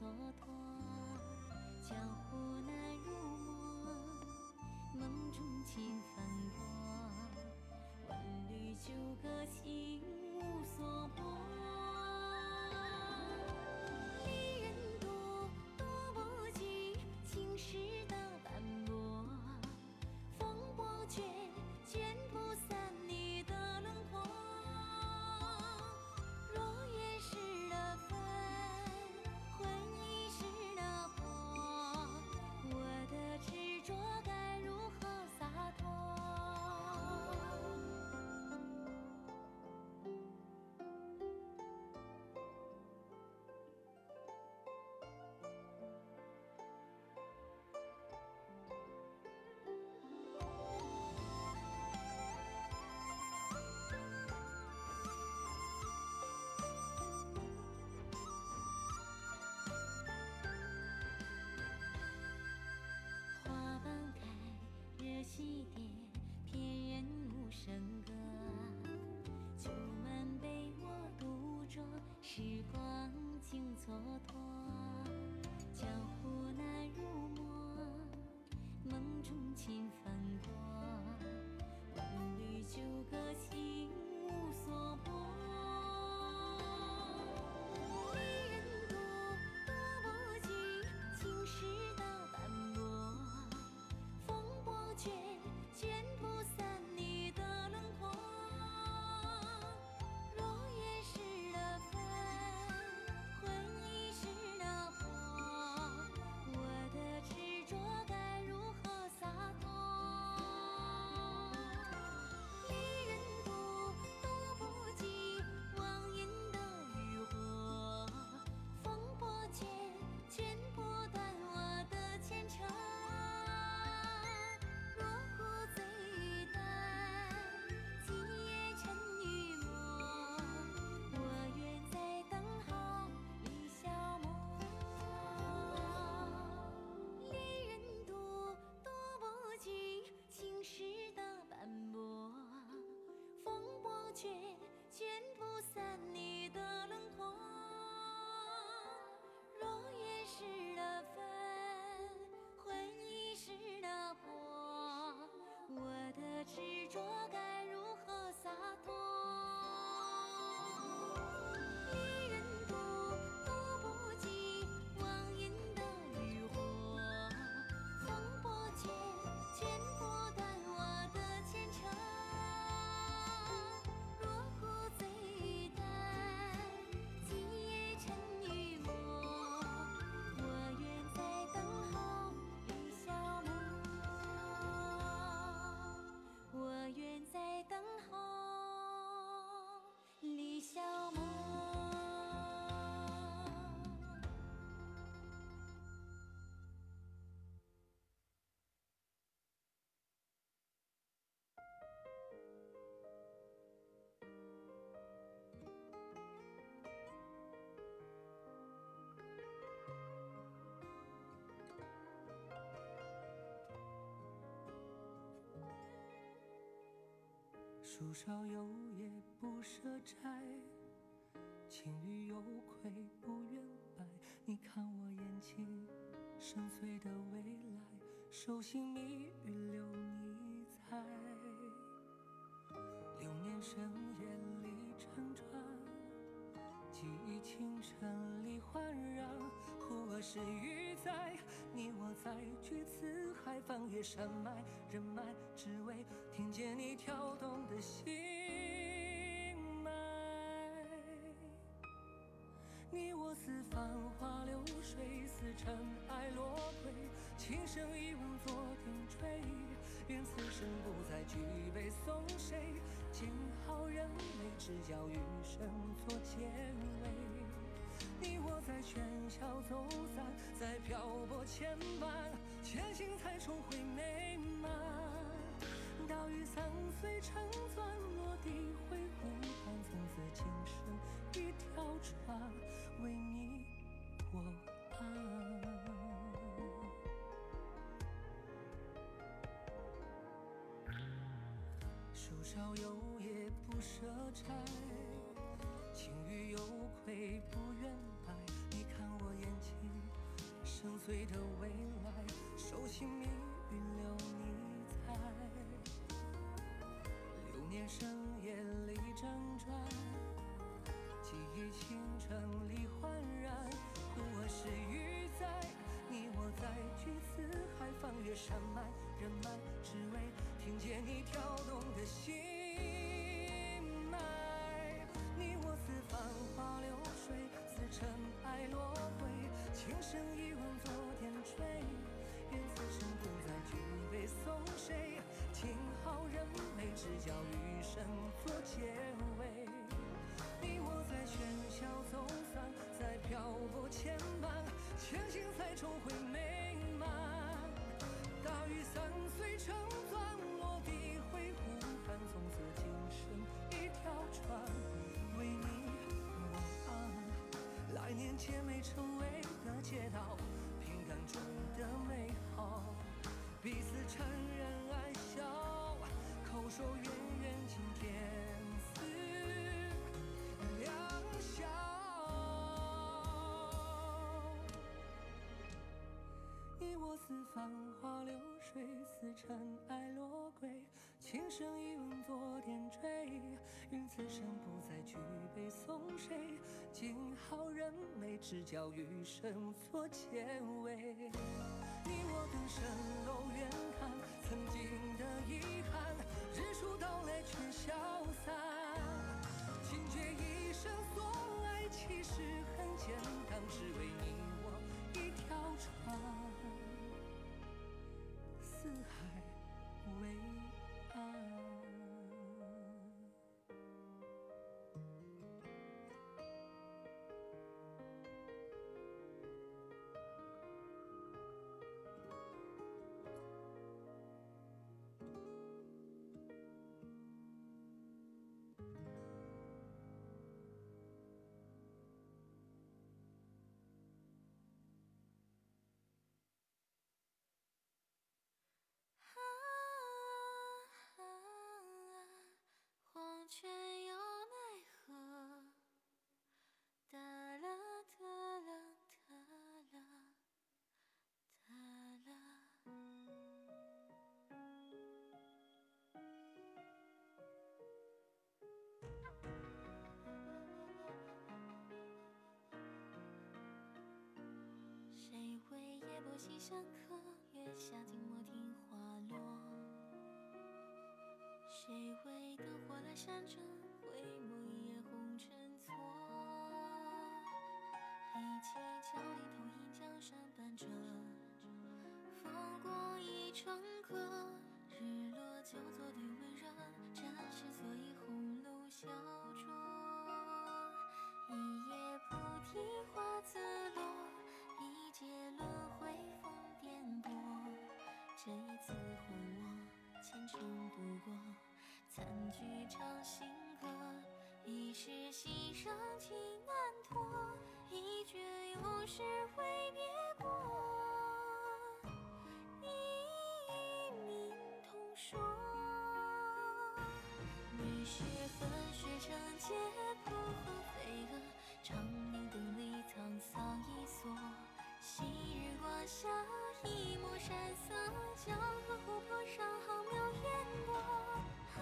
蹉跎，江湖难入梦，梦中情翻过，万缕纠葛心无所。时光竟蹉跎。江湖难入梦，梦中情翻过，万缕纠葛波卷，卷树梢有叶不舍摘，青玉有愧不愿白。你看我眼睛深邃的未来，手心蜜语留你猜。流年深夜里辗转，记忆清晨里环绕。忽而是鱼在，你我在居此海，翻越山脉人脉，只为听见你跳动的心脉。你我似繁花流水，似尘埃落归，情深一吻作点缀。愿此生不再举杯送谁，见好人美，只要余生做结尾。你我在喧嚣走散，在漂泊牵绊，前行才重回美满。岛屿散碎成钻，落地挥湖畔，从此今生一条船，为你我安。树梢有叶不舍摘，青玉有愧不愿白。你看我眼睛深邃的未来，手心蜜语留你猜。流年深夜里辗转，记忆清晨里焕然。我是鱼在，你我在，巨四海，翻越山脉人脉，只为听见你跳动的心脉。声一吻昨天追，愿此生不再举杯送谁。听好人美，只教余生做结尾。你我在喧嚣走散，在漂泊牵绊，前行才重回美满。大雨散碎成钻，落地挥湖畔，从此今生一条船，为你我啊。来年姐妹成为。街道，平淡中的美好，彼此承认爱笑，口说远远今天似两小。你我似繁花流水，似尘埃落归，情深一吻昨天追，愿此生不再举杯送谁。静好人美，只教余生做结尾。你我登蜃楼远看，曾经的遗憾，日出到来却消散。惊觉一生所爱，其实很简单，只为你我一条船，西厢客，月下静默听花落。谁为灯火阑珊中，回眸一夜红尘错。一起桥里投影江山半折，风光一程客。日落就坐对温热，战士所以红炉小酌。一夜菩提花自落，一劫轮回。这一次换我虔诚度过，残局唱新歌，一世心上情难托，一绝永世挥别过，你一命同说。雨雪纷雪成劫，破风飞蛾，长明灯里沧桑一锁，昔日光下一抹山色。江河湖泊上浩渺烟波，啊啊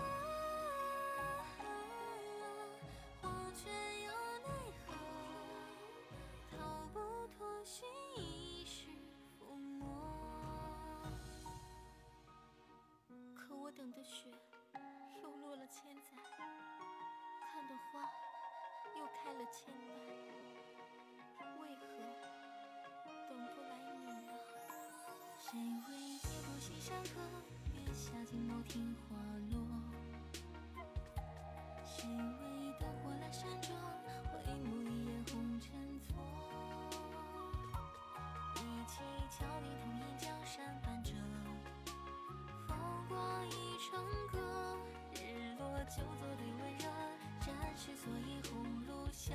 黄泉又奈何？逃不脱寻一世覆没。可我等的雪又落了千载，看的花又开了千般，为何不来你啊？谁为？西山客，月下静楼听花落。谁为灯火阑珊中，回眸一眼红尘错。一起桥里同饮江山伴着，风光一成歌。日落就坐对温热，战士所以红炉小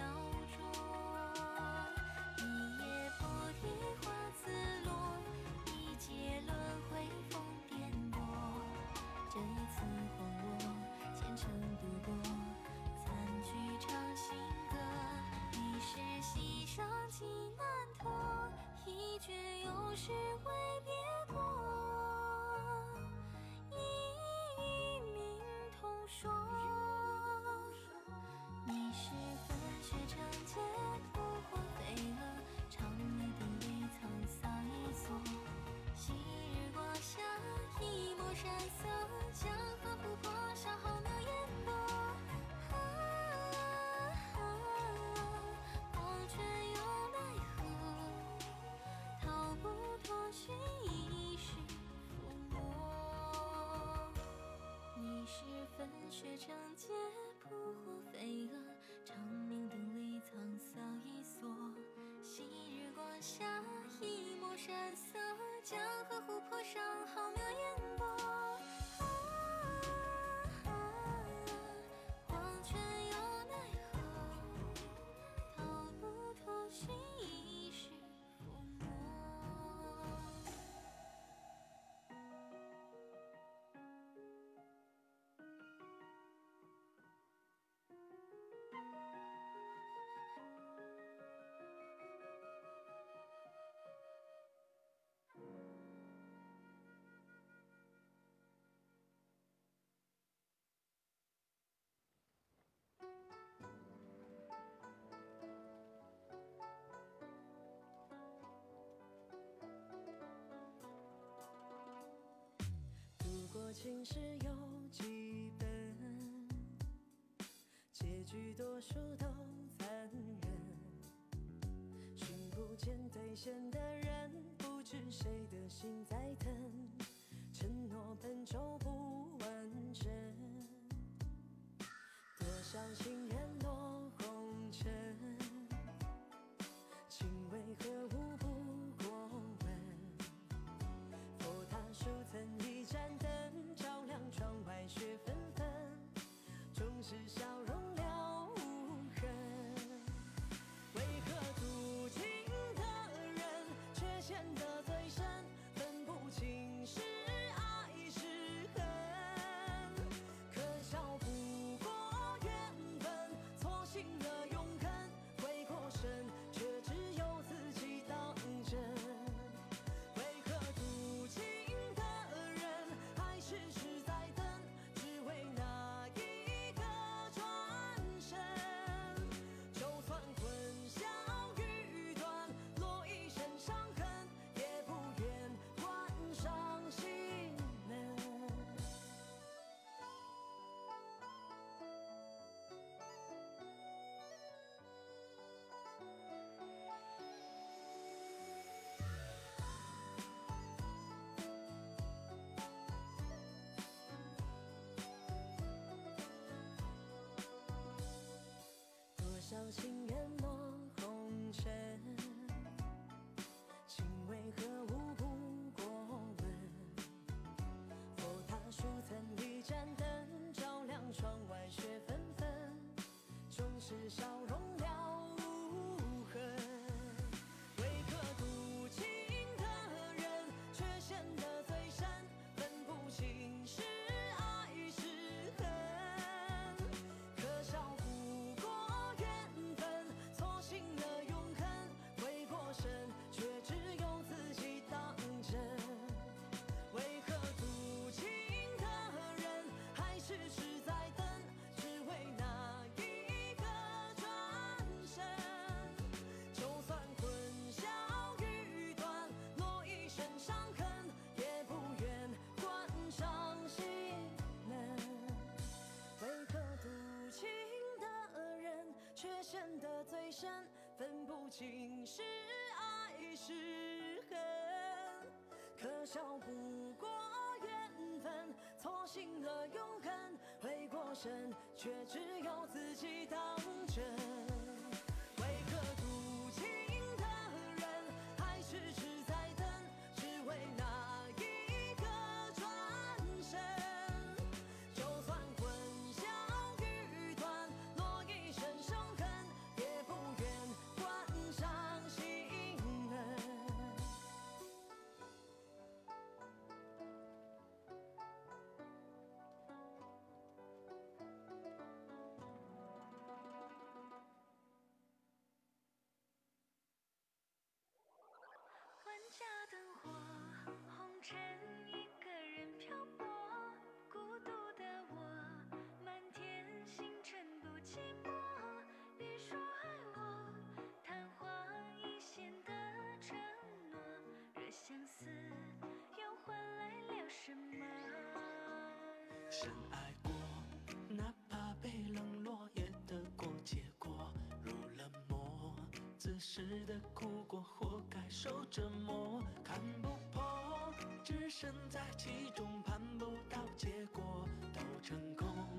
却又是未别过，一命同说。你是飞雪长街，不火飞蛾。雪长街扑火飞蛾长明灯里沧桑一娑昔日光下一抹山色情诗有几本结局多数都残忍寻不见兑现的人不知谁的心在疼承诺本就不完整。多少情人是笑情缘落红尘，情为何物不过问。佛塔数曾一盏灯，照亮窗外雪纷纷。终是少。却陷得最深分不清是爱是恨。可笑不过缘分错信了永恒。回过神却只有自己当真。万家灯火红尘一个人漂泊孤独的我满天星辰不寂寞。别说爱我昙花一现的承诺惹相思又换来了什么？此时的苦果，活该受折磨，看不破，置身在其中，盼不到结果，都成空。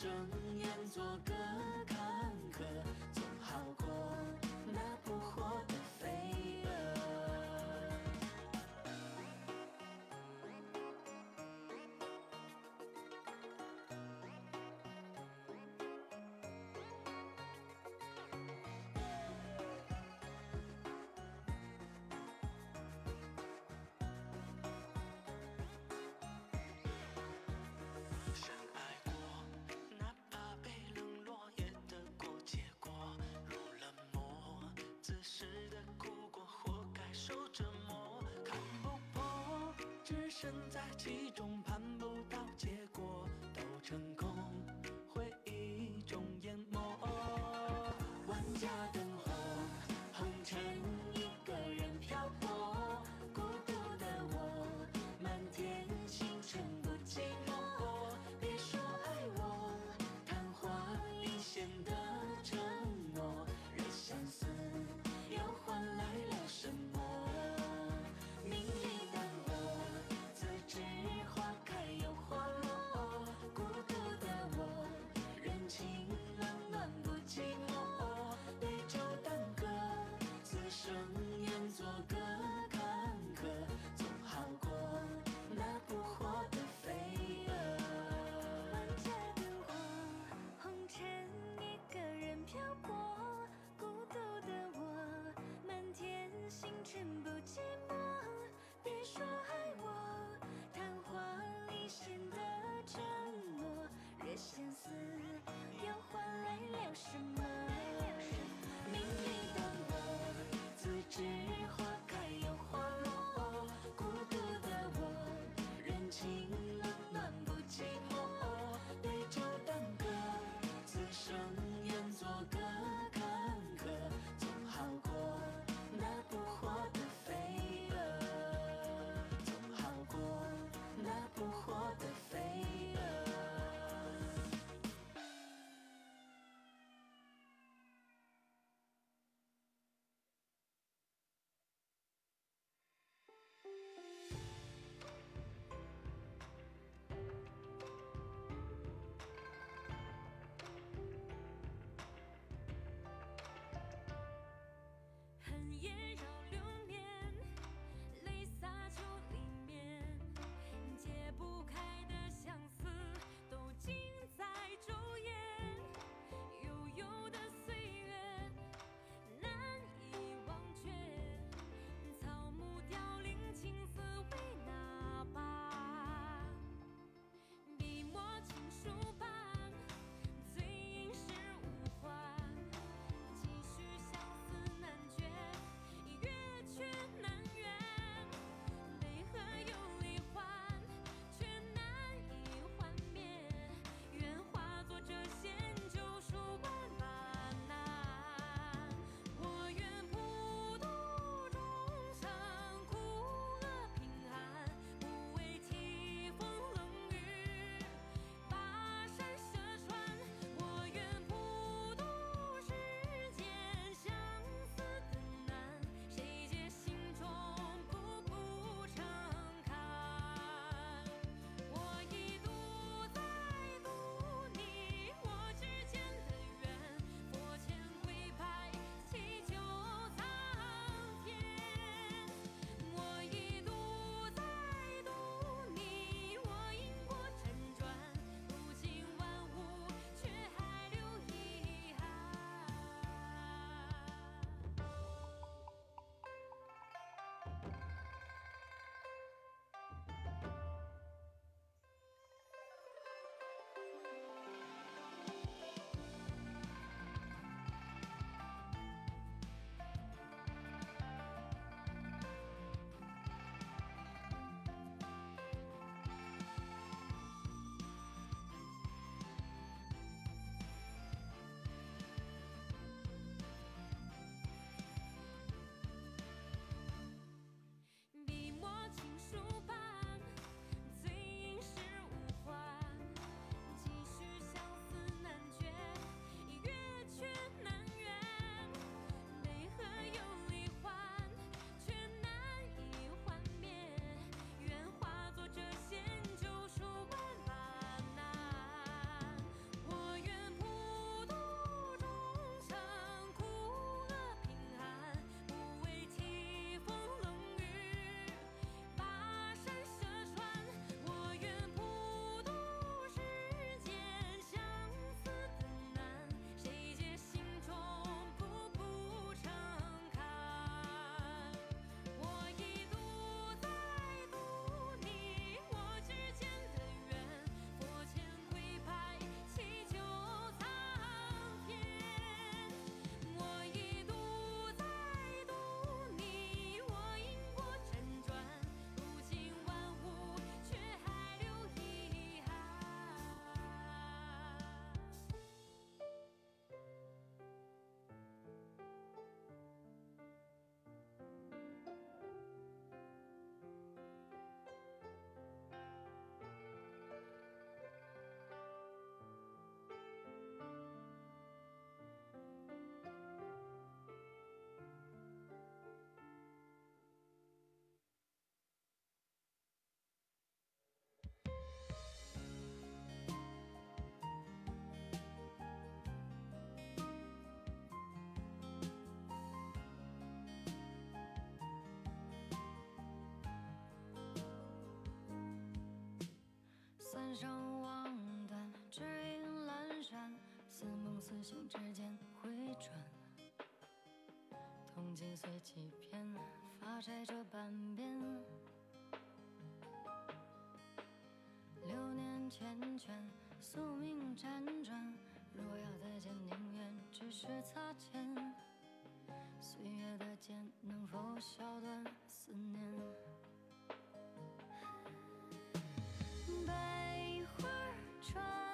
睁眼做个看不破置身在其中盼不到结果都成空回忆中淹没。万家灯三上望断，只因阑珊，似梦似醒之间回转。铜镜碎几片，发钗折半边。流年缱绻，宿命辗转。若要再见，宁愿只是擦肩。岁月的剑能否削断思念？百花儿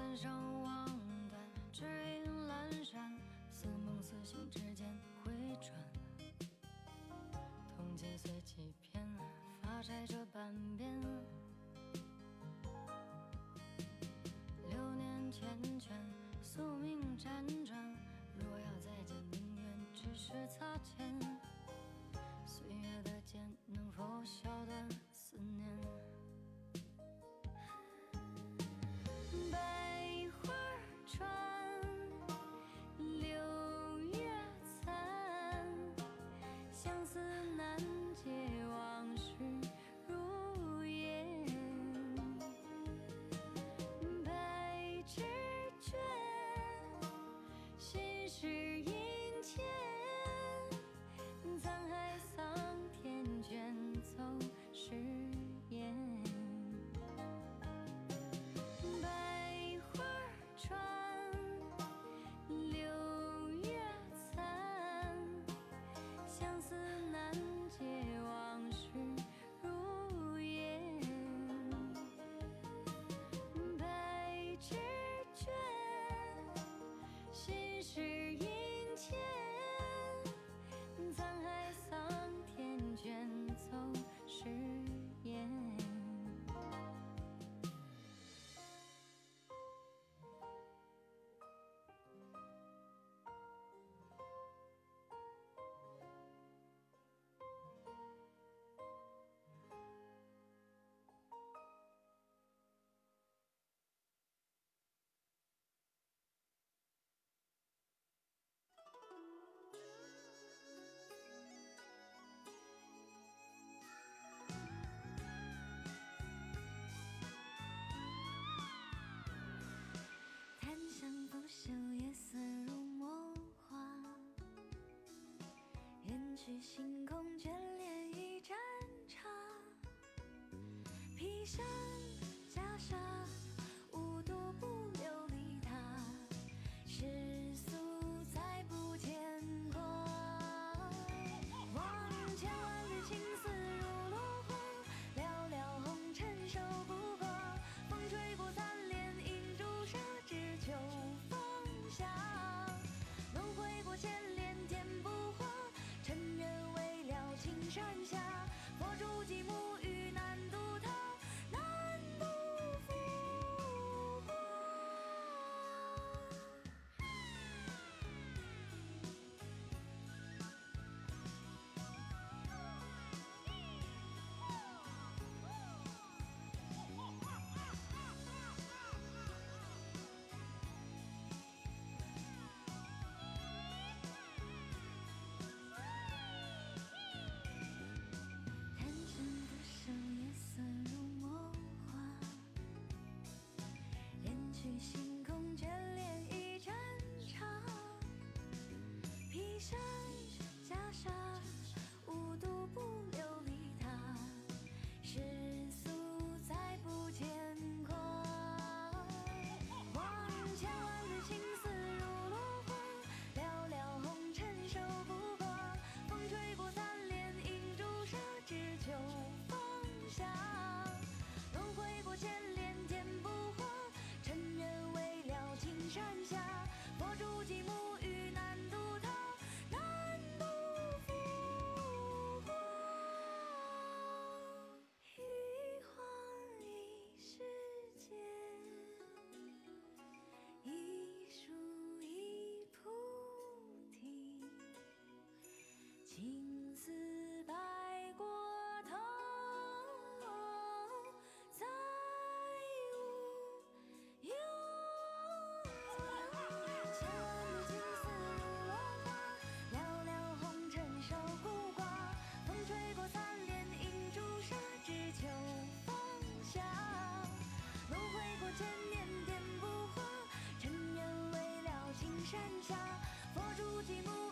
三生望断，只因阑珊，似梦似醒之间回转。铜镜随几片，发钗折半边。流年缱绻，宿命辗转。若要再见，宁愿只是擦肩。岁月的剑，能否削断袖夜色如魔画，远去星空眷恋一盏茶。披上袈裟，无独不琉璃塔。是。星空眷恋一盏茶，披上袈裟，山下，佛珠寂寞。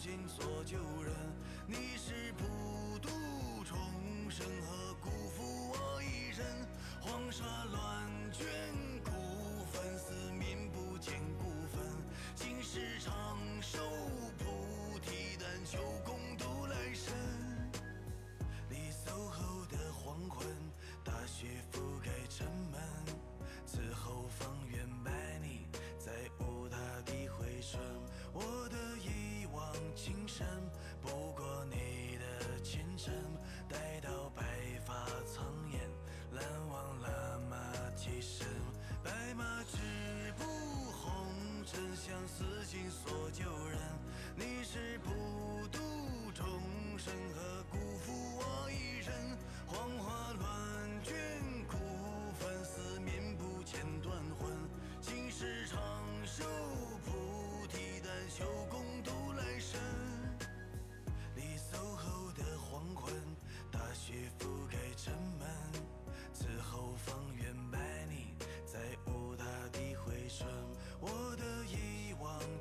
心所救人。你是普度众生和辜负我一人？黄沙乱卷孤坟，四民不见孤坟。今世长寿菩提，但求共情深，不过你的前尘。待到白发苍颜，难忘了马蹄声。白马执步红尘，相思情所旧人。你是不渡众生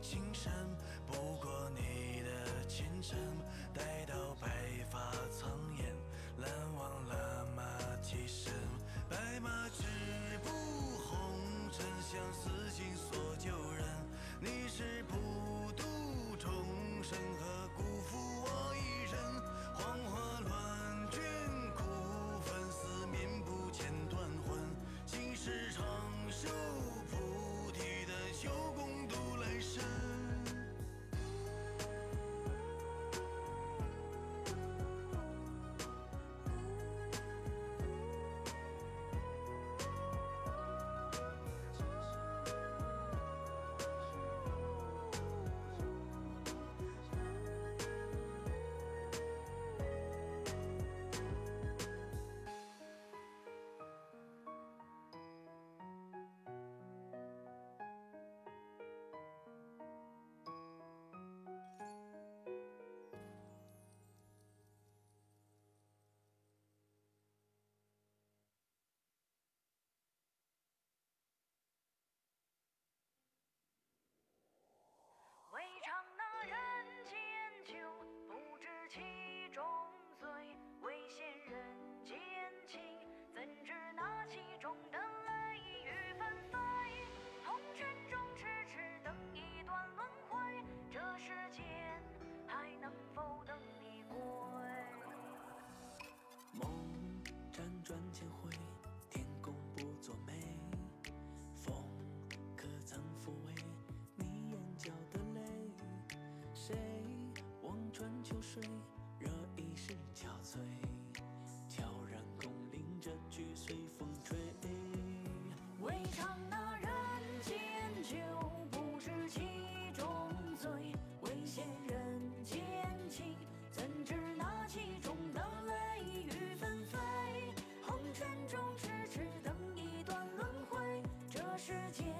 情深，不过你的前尘。待到白发苍颜，难忘了马蹄声。白马执步红尘，相思尽所旧人。你是普渡众生和谁望穿秋水，惹一世憔悴？悄然空灵这句随风吹。未尝那人间酒，不知其中醉。未羡人间情，怎知那其中的泪雨纷飞？红尘中痴痴等一段轮回，这世间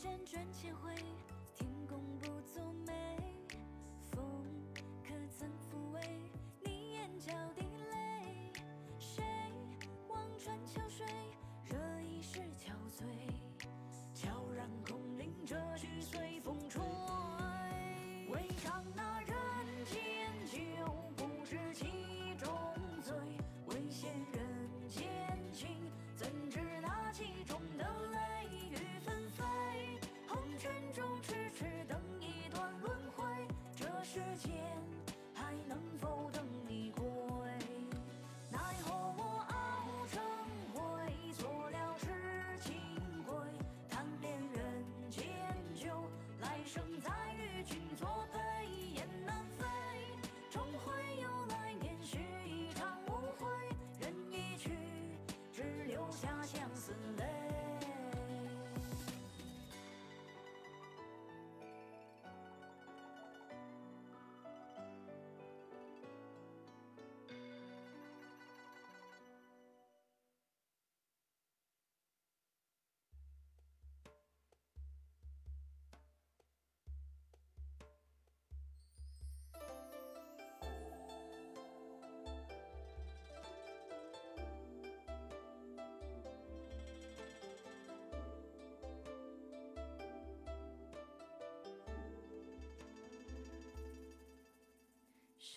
辗转千回，天公不作美。风可曾抚慰你眼角的泪？谁望穿秋水，惹一世憔悴？悄然空灵这曲随风吹。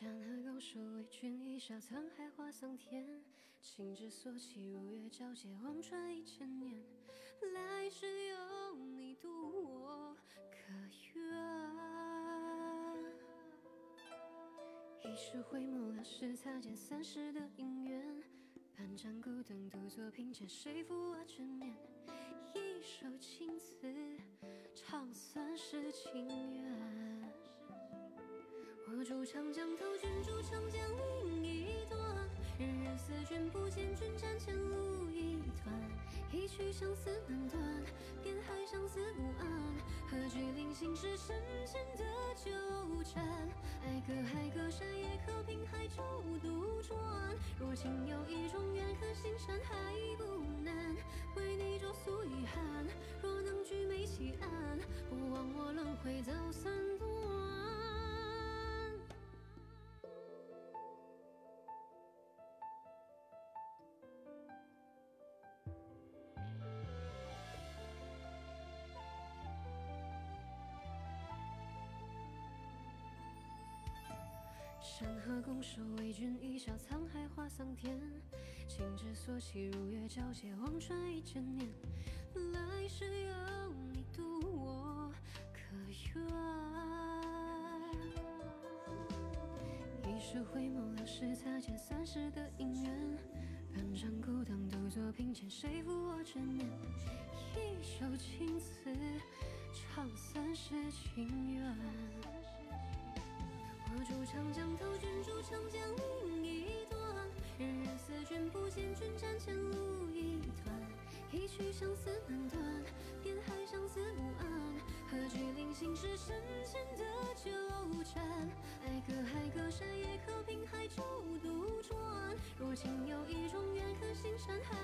山河拱手为君一笑沧海化桑田，情之所起，如月皎洁，望穿一千年。来世有你渡我，可愿？一世回眸，两世擦肩，三世的姻缘。半盏孤灯，独坐凭前，谁负我执念？一首情词，唱三世情缘。我住长江头，君住长江另一端。日日思君不见，君斩前路一段。一曲相思难断，边海相思无岸。何惧临行时深浅的纠缠？爱隔海隔山，也可凭海舟渡船。若情有意中缘，可心山还不山河拱手为君一笑沧海化桑田，情之所起，如月皎洁，望穿一千年。来世有你渡我，可愿？一世回眸，两世擦肩，三世的姻缘。半盏孤灯，独坐凭前，谁负我执念？一首情词，唱三世情缘。我住长江头，君住长江另一端。日日思君不见，君斩前路一段。一曲相思难断，边海相思无岸。何惧临行是深浅的纠缠？爱隔海隔山，也可凭海舟渡船。若情有意中缘，可心山海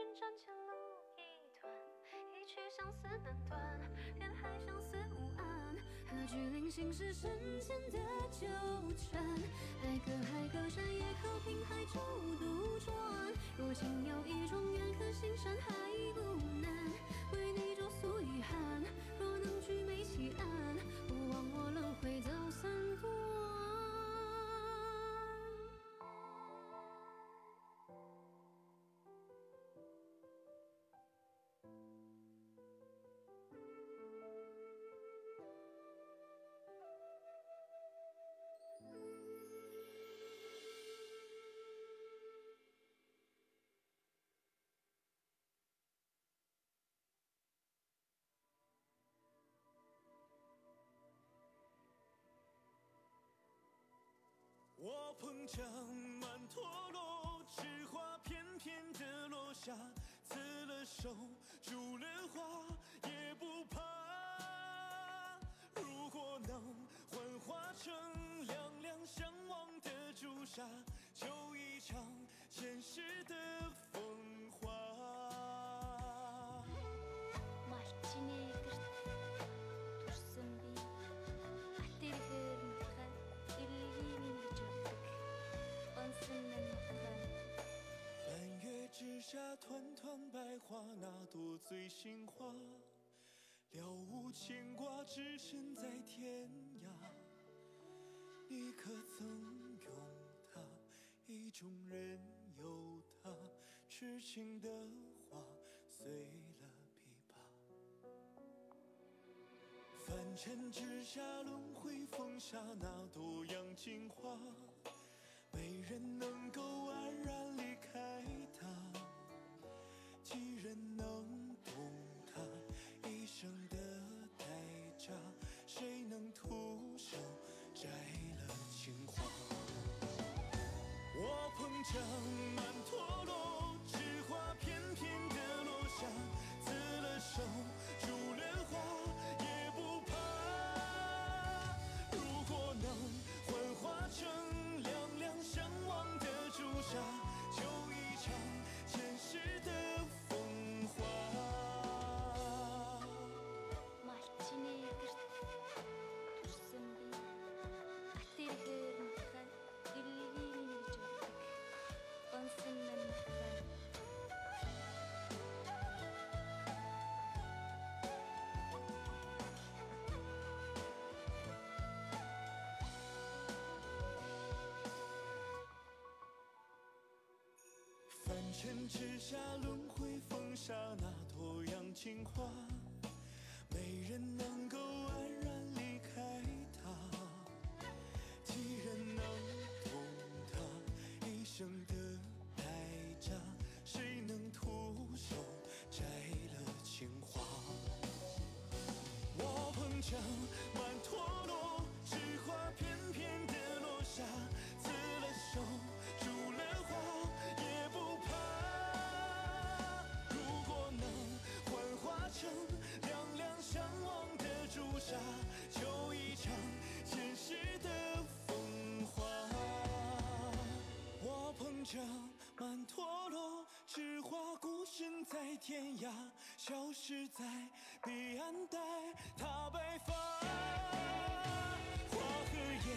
君斩前路一段。一曲相思难断，人海相思无岸。何惧临行是深浅的纠缠？爱隔海隔山，也可凭海舟渡船。若情有意中缘，可心山海不碰江满陀螺，枝花片片的落下，刺了手，烛莲花也不怕。如果能幻化成两两相望的朱砂，就一场前世的风华。半月之下，团团白花，那朵醉心花，了无牵挂，只身在天涯。你可曾拥他？意中人有他，痴情的花碎了琵琶。凡尘之下，轮回风沙，那朵杨金花。没人能够安然离开他，几人能懂他一生的代价？谁能徒手摘了情花？我捧着满陀螺，枝花片片的落下，刺了手，望的朱砂，就一场前世的尘之下轮回，风沙那朵杨青花，没人能够安然离开它，几人能懂它一生的代价？谁能徒手摘了情花？我碰巧这曼陀罗，只花孤身在天涯，消失在彼岸待他白发。花和叶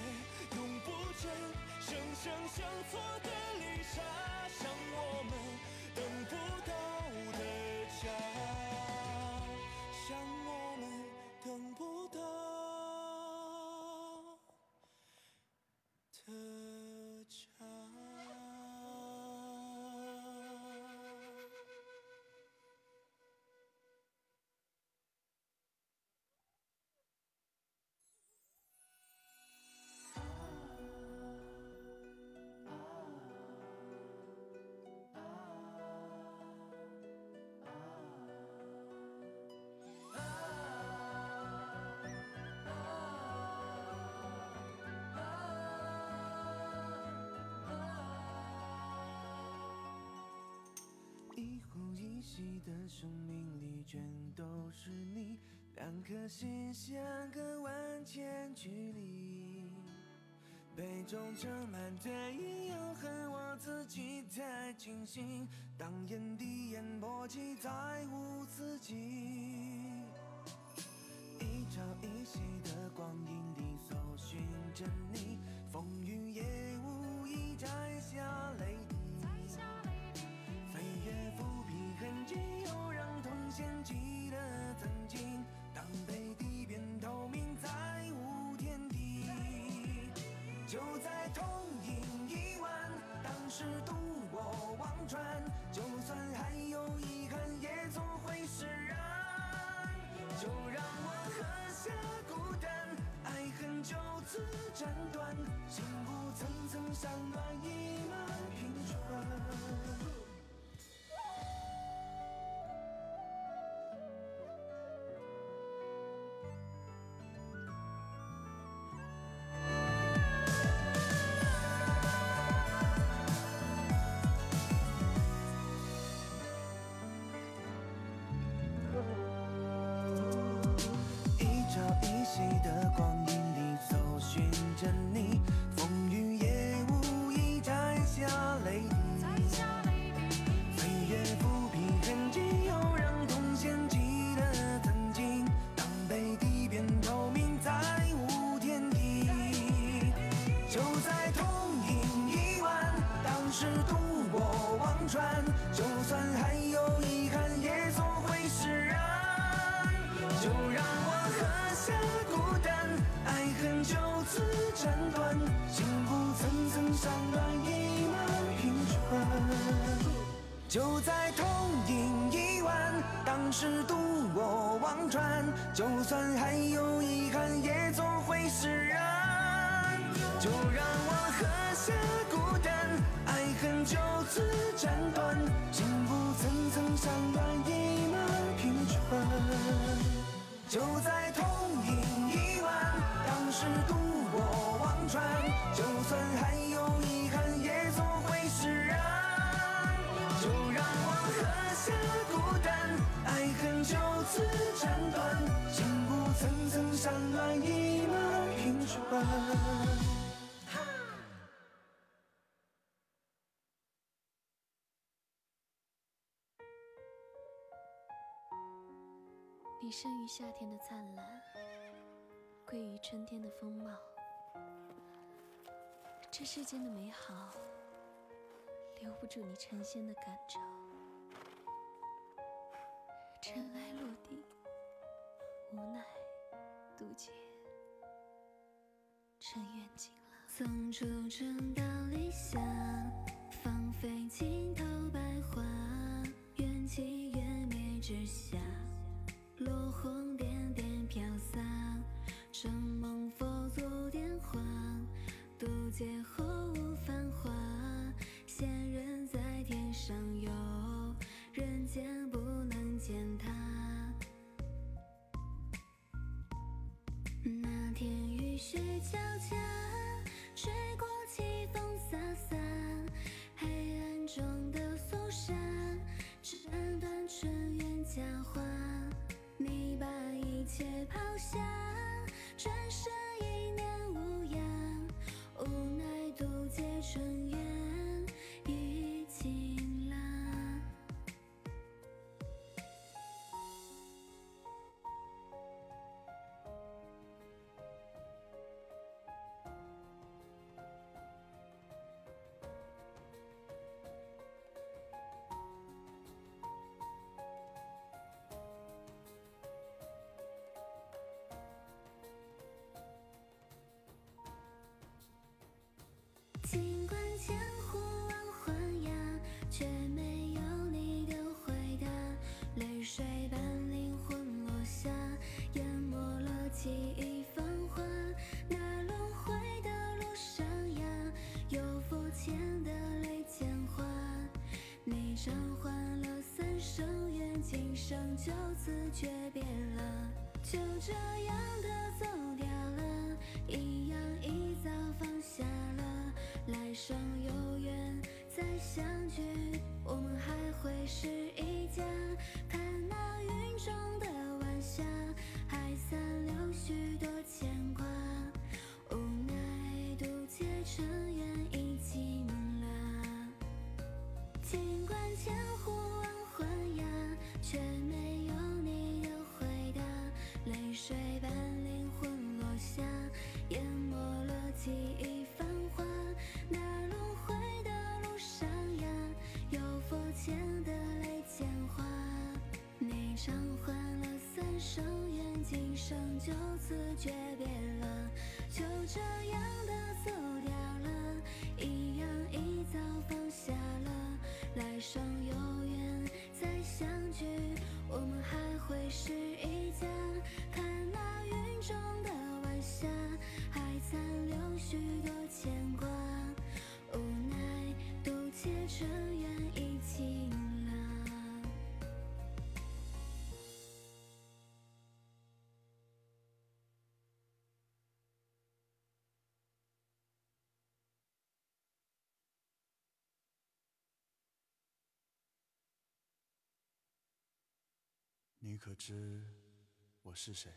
永不见，生生相错的离沙，呼一吸的生命里，全都是你。两颗心相隔万千距离，杯中盛满醉意，又恨我自己太清醒。当眼底烟波起，再无自己。一朝一夕的光阴里，搜寻着你，风雨也无意摘下泪滴平痕迹，又让痛嫌记得曾经。就在同饮一碗，当时渡我忘川。就算还有遗憾，也总会释然。就让我喝下孤单，爱恨就此斩断，心骨层层山峦一马平川。就在同饮一碗，当时渡我忘川。就算还有遗憾，也总会释然。就让我喝下孤单，爱恨就此斩断，心骨层层山峦一马平川。就在同饮一碗，当时渡我忘川。就算还有遗憾，也总会释然。就让我喝下孤单，爱恨就此斩断，心骨层层山峦一马平川。生于夏天的灿烂，归于春天的风貌。这世间的美好，留不住你成仙的感召。尘埃落定，无奈渡劫，尘缘尽了。从初春到理想，芳菲尽头百花，缘起缘灭之下，落红点点飘洒，承蒙佛祖点化，渡劫后无繁华，仙人在天上游，人间不能见他。那天雨雪交加，吹过凄风飒飒，黑暗中的肃杀，斩断尘缘佳话。把一切抛下，转身一念无恙，无奈渡劫成缘。记忆繁华。那轮回的路上呀，有佛前的泪千花。你偿还了三生缘，今生就此诀别了，就这样的走掉了，一样一早放下了。来生有缘再相聚，我们还会是一家。看那云中的晚霞，还残留许多牵挂。无奈渡劫尘缘已尽了。尽管千呼万唤呀，却没有你的回答。泪水般灵魂落下，淹没了记忆繁华。那轮回的路上呀，有佛前的泪千花。你偿还了三生，今生就此诀别了，就这样的走掉了，一样一早放下了。来生有缘再相聚，我们还会是你可知我是谁？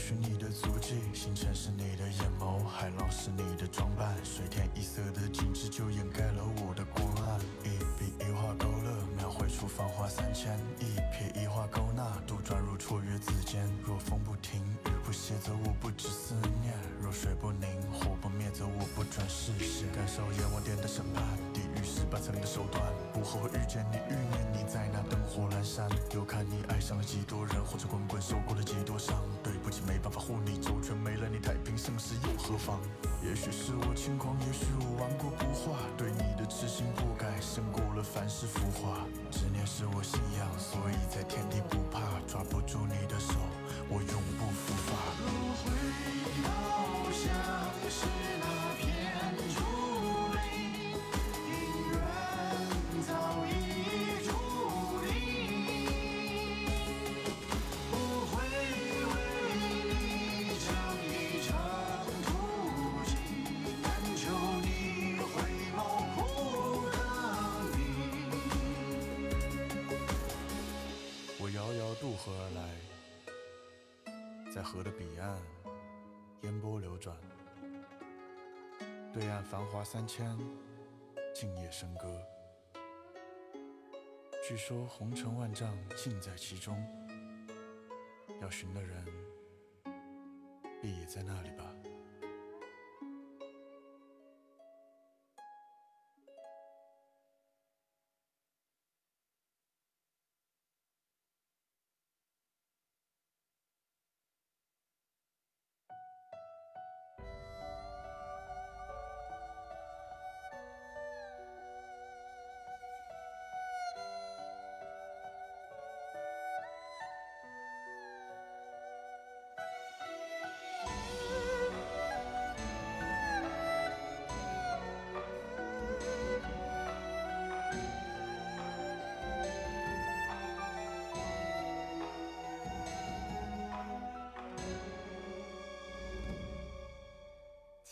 寻你的足迹，星辰是你的眼眸，海浪是你的装扮，水天一色的景致就掩盖了我的光暗。一笔一画勾勒，描绘出繁华三千；一撇一画勾纳，杜撰入绰约字间。若风不停，雨不歇，则我不止思念；若水不凝，火不灭，则我不转视线。感受阎王殿的审判，地狱十八层的手段，不后悔遇见你，欲念你在那灯火阑珊。又看你爱上了几多人，或者滚滚受过了几多伤。对不起，没办法护你周全，没了你太平盛世又何妨？也许是我轻狂，也许我顽固不化，对你的痴心不改，胜过了凡世浮华。执念是我信仰，所以在天地不怕，抓不住你的手，我永不复发。回到像是那对岸繁华三千，静夜笙歌。据说红尘万丈尽在其中，要寻的人，必也在那里吧。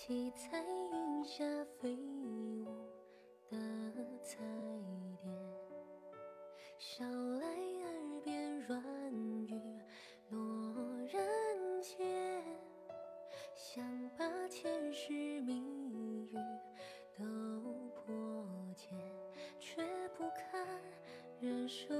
七彩云下飞舞的彩蝶，捎来耳边软语落人间，想把前世谜语都破解，却不堪忍受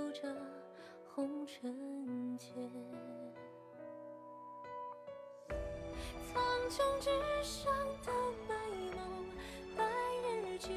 苍穹之上的美梦，白日久，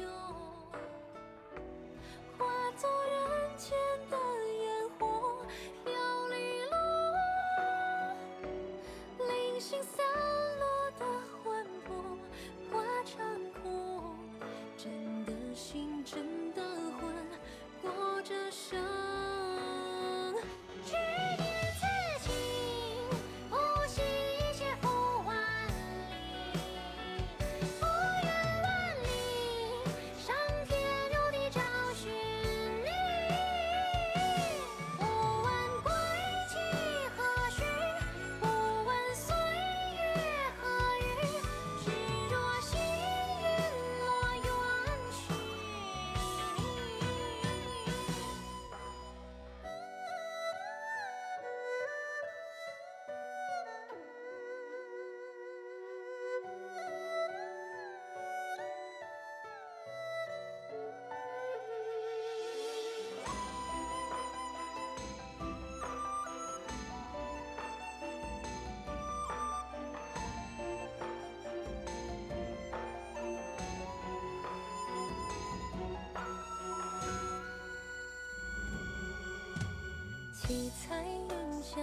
七彩云下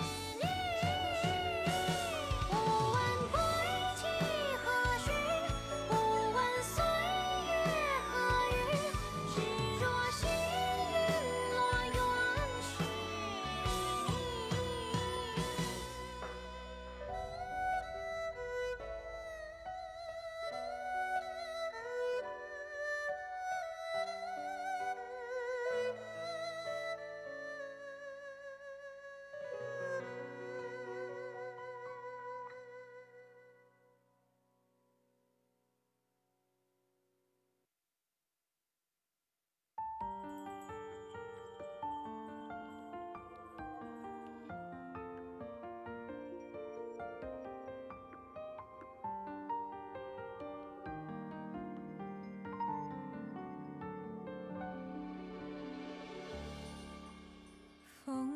あ!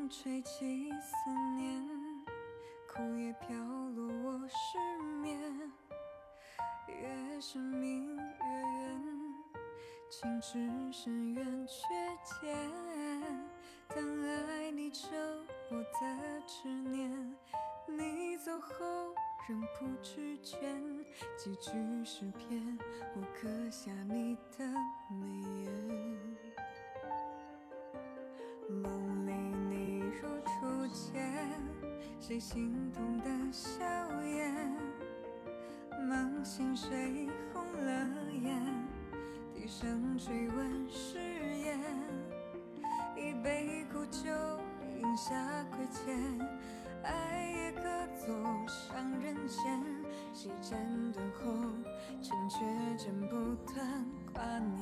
吹起思念，枯叶飘落我失眠，越是明越远，情至深渊却浅。当爱你成我的执念，你走后仍不知倦，几句诗篇，我刻下你的眉心痛的笑颜？梦醒谁红了眼？低声追问誓言。一杯苦酒饮下亏欠，爱也可走上人间。谁斩断后，尘却斩不断挂念。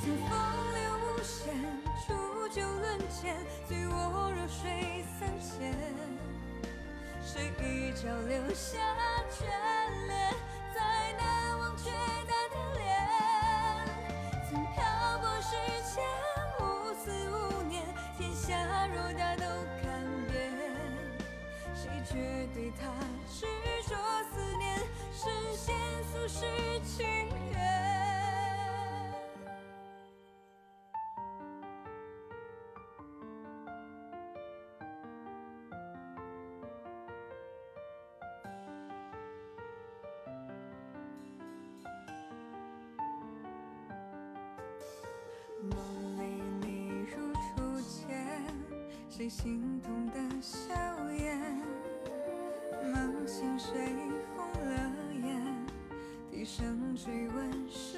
曾风流无限，煮酒论剑，醉卧水三千。谁一脚留下眷恋，谁心痛的笑颜？梦醒谁红了眼？低声追问誓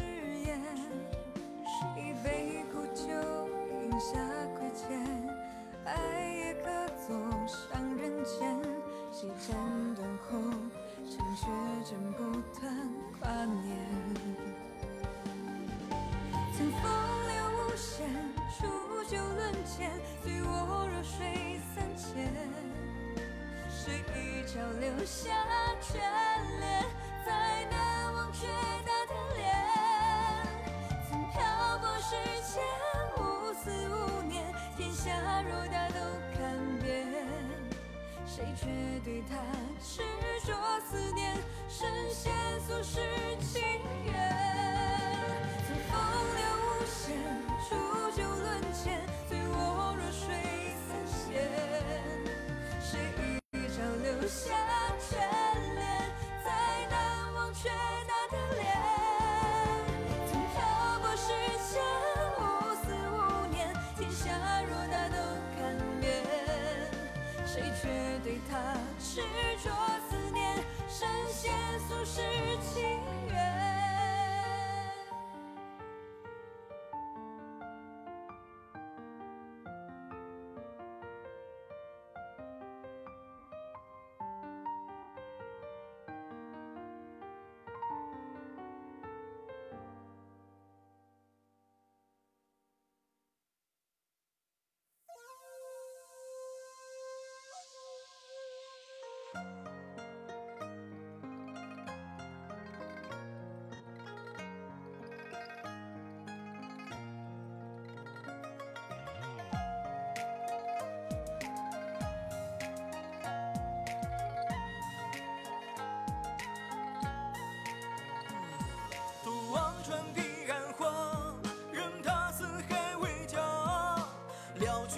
要留下眷恋，再难忘却他的脸。曾漂泊世间，无思无念，天下若大都看遍。谁却朝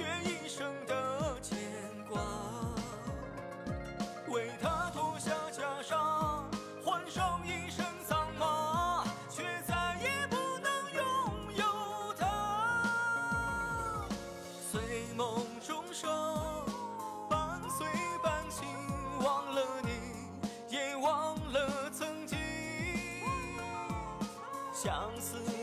却一生的牵挂，为他脱下袈裟，换上一身脏马，却再也不能拥有他。醉梦中生，半醉半醒，忘了你，也忘了曾经相思。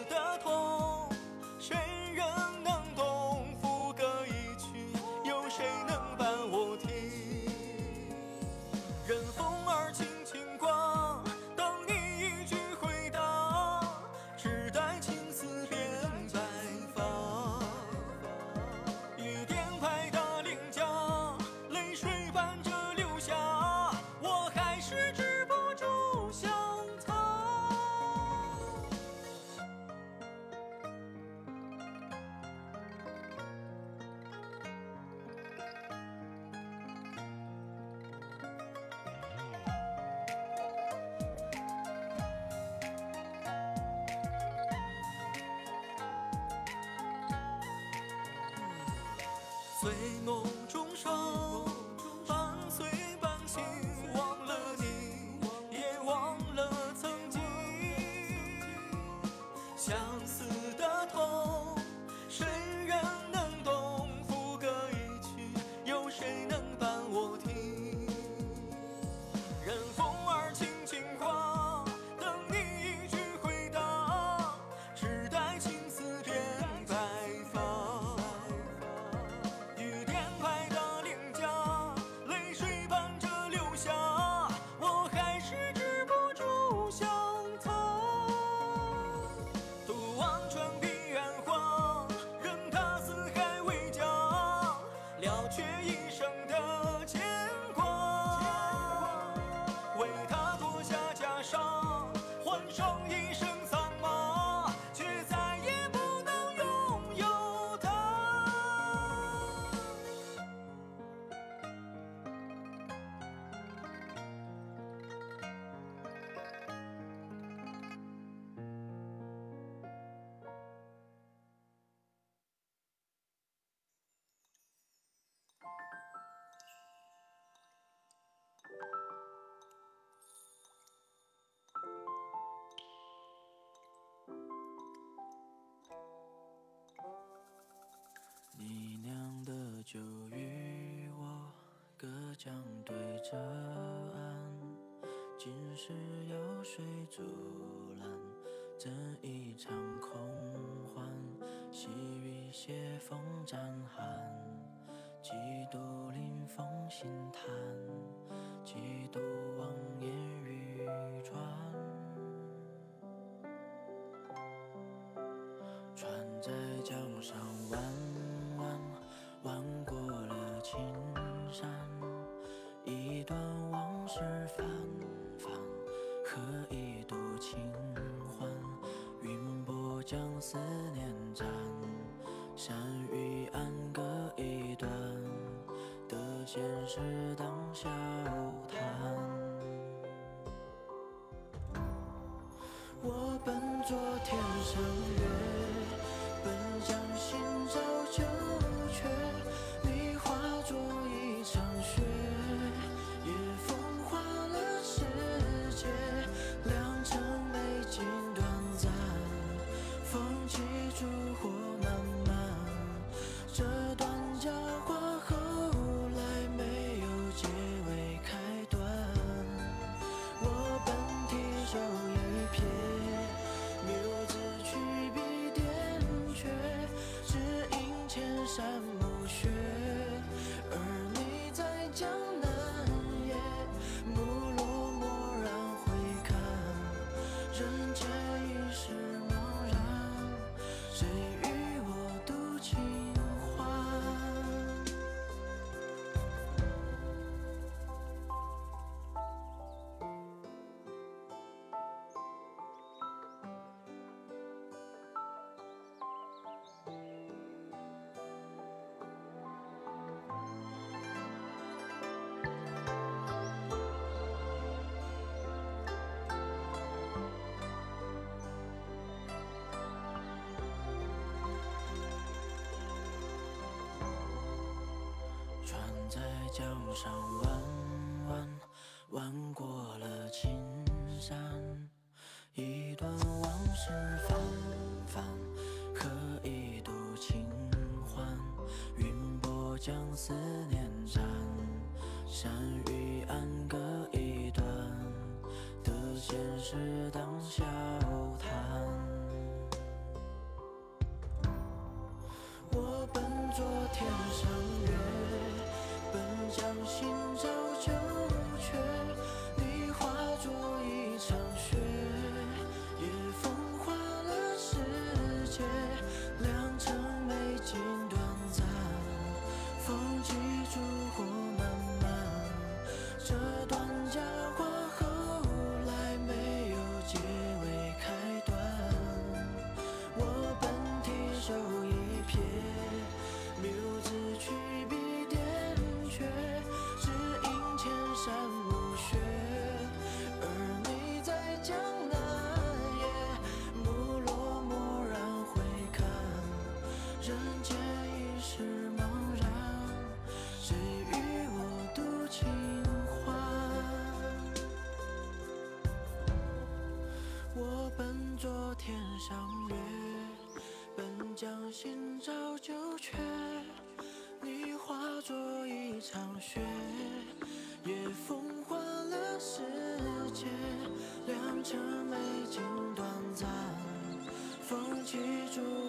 醉梦中，生。相对着岸，今世有谁阻拦？怎一场空欢，细雨斜风沾寒，几度临风心叹，几度望眼欲穿。船在江上弯。将思念斩山与岸各一端得闲时当笑谈。在江上弯弯弯过了青山一段往事泛泛刻一度清欢。云波将思念斩山天上月，本将心照九阙，你化作一场雪，也风化了世界，良辰美景短暂，风起竹。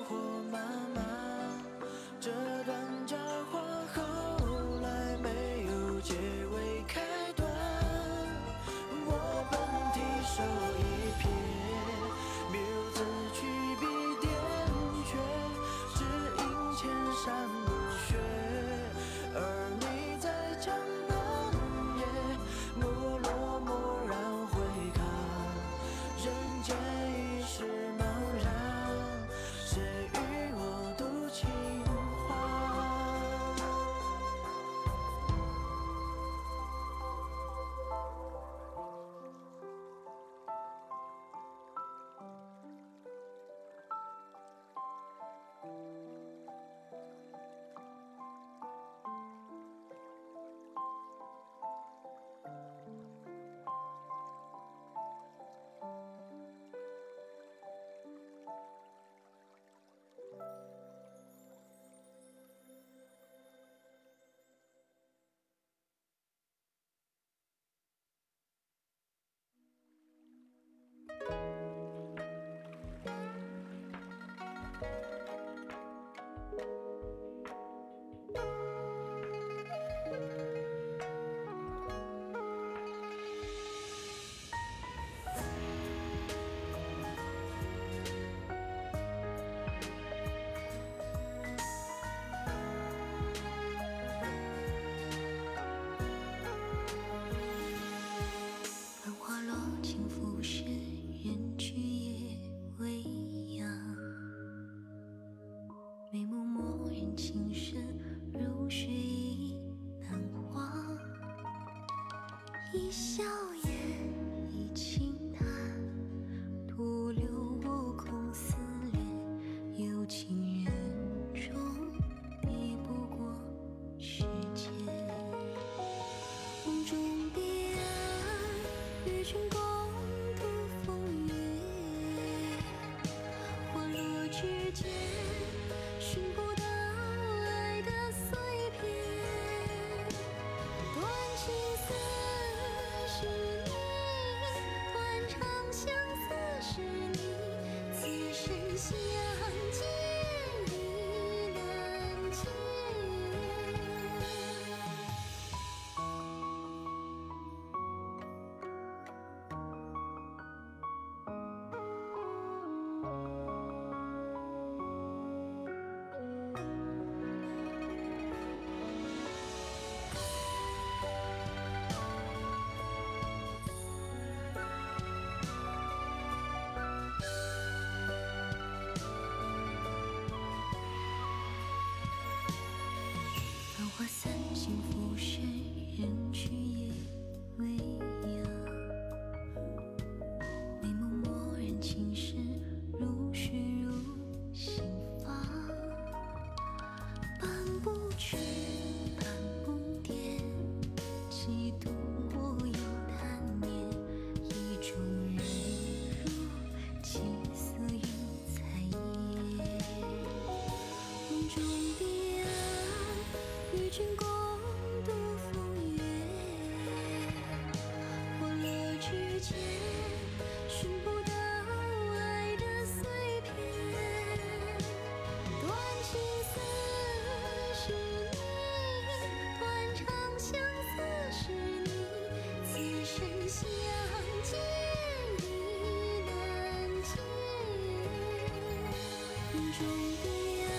终归啊，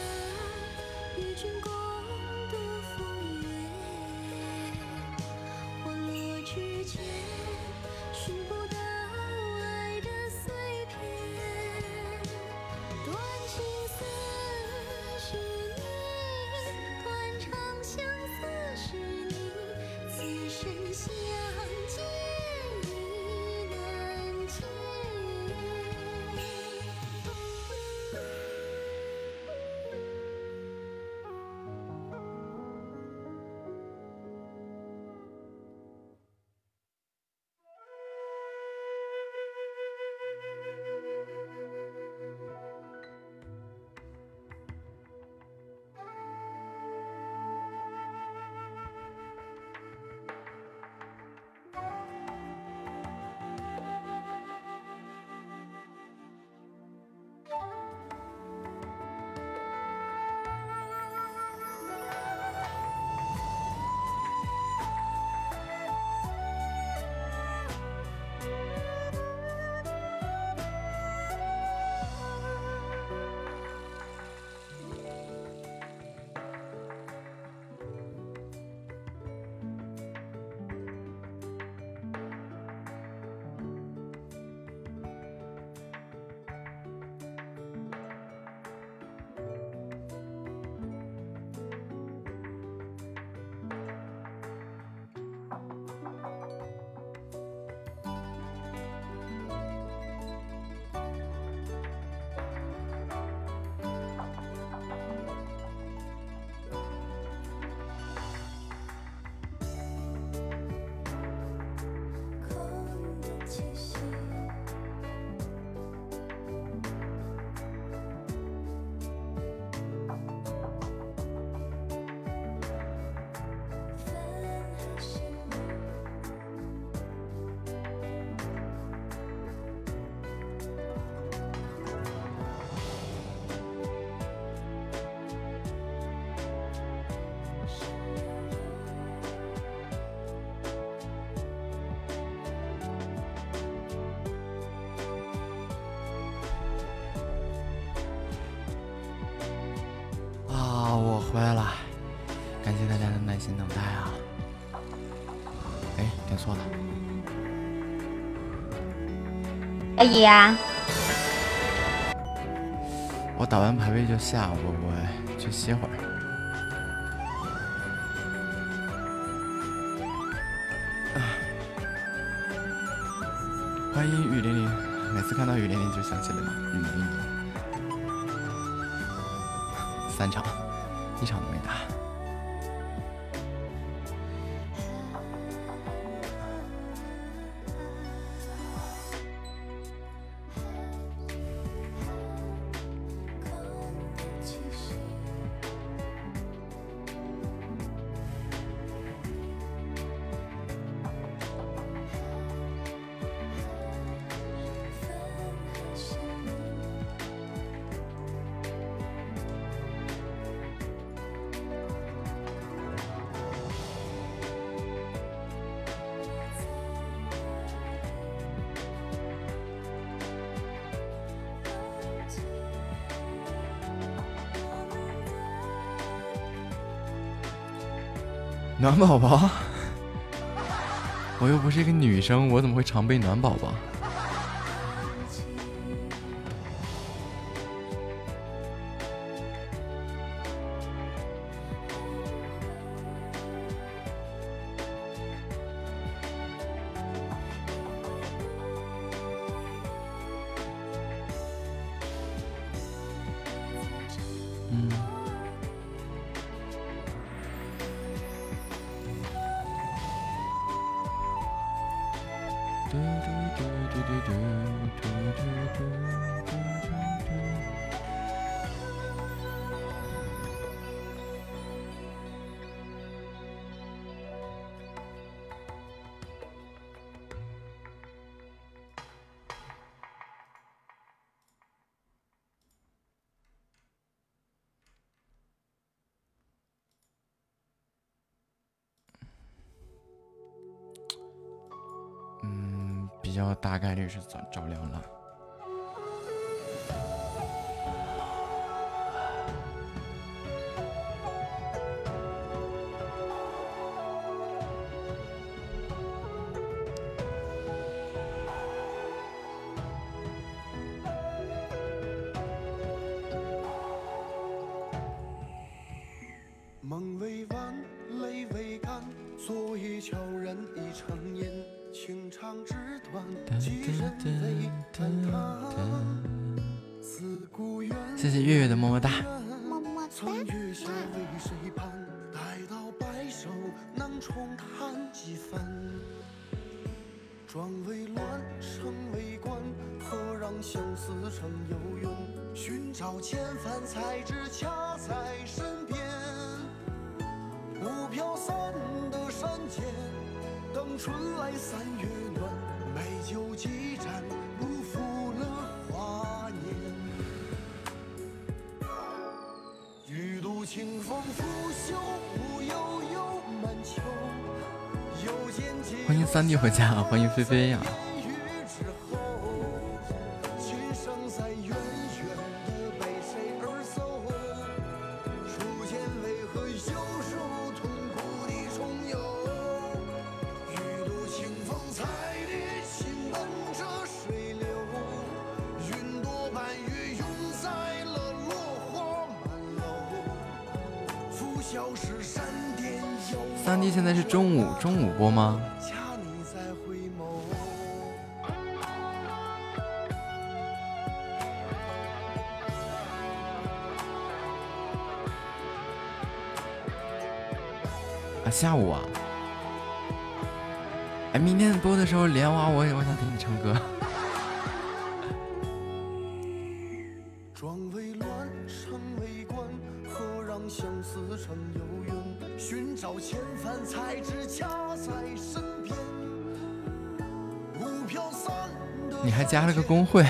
与君共。回来了，感谢大家的耐心等待啊！哎，点错了。可以呀。我打完排位就下，我我去歇会儿。暖宝宝，我又不是一个女生，我怎么会常备暖宝宝？do do do do do do. 较大概率是着着凉了。你回家，欢迎菲菲呀。下午啊，哎，明天播的时候连娃，我我想听你唱歌。你还加了个公会。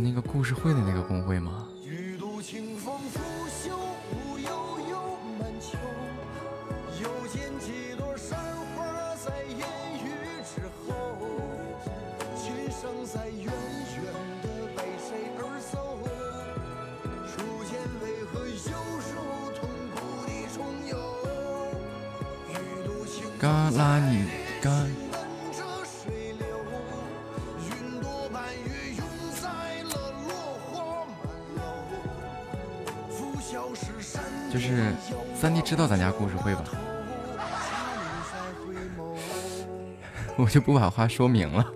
那个故事会的那个公会吗？知道咱家故事会吧？我就不把话说明了。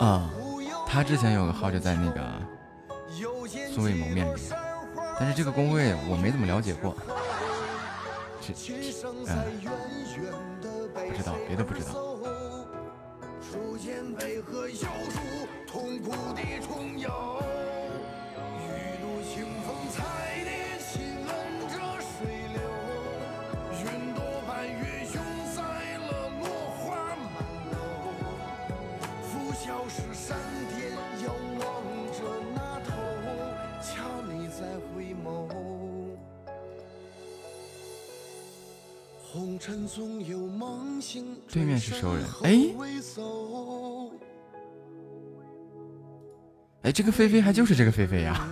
啊，他之前有个号就在那个素未谋面里，但是这个公会我没怎么了解过。这，嗯，不知道，别的不知道。对面是熟人，哎，哎，这个菲菲还就是这个菲菲呀，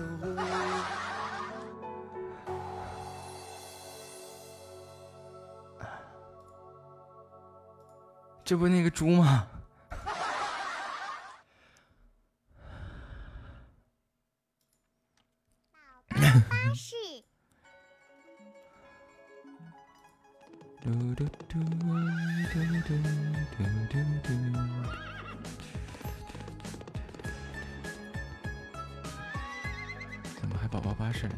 这不那个猪吗？嘟嘟嘟嘟嘟嘟嘟嘟。怎么还宝宝巴士呢？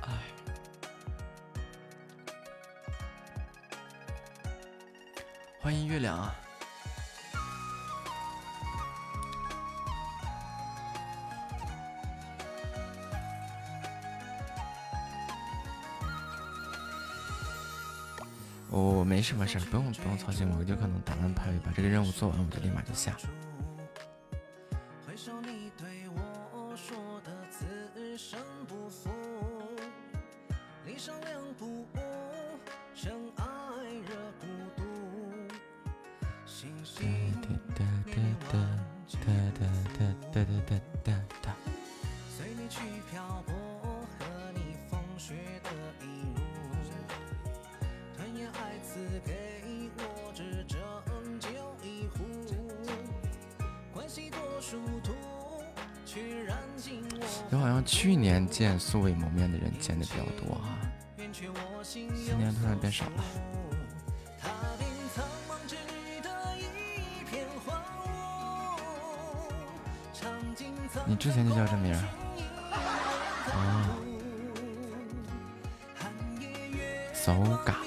哎，欢迎月亮啊！没事没事，不用不用操心，我就可能打完排位把这个任务做完，我就立马就下。就好像去年见素未谋面的人见的比较多啊，今年突然变少了。你之前就叫这名？啊，骚嘎。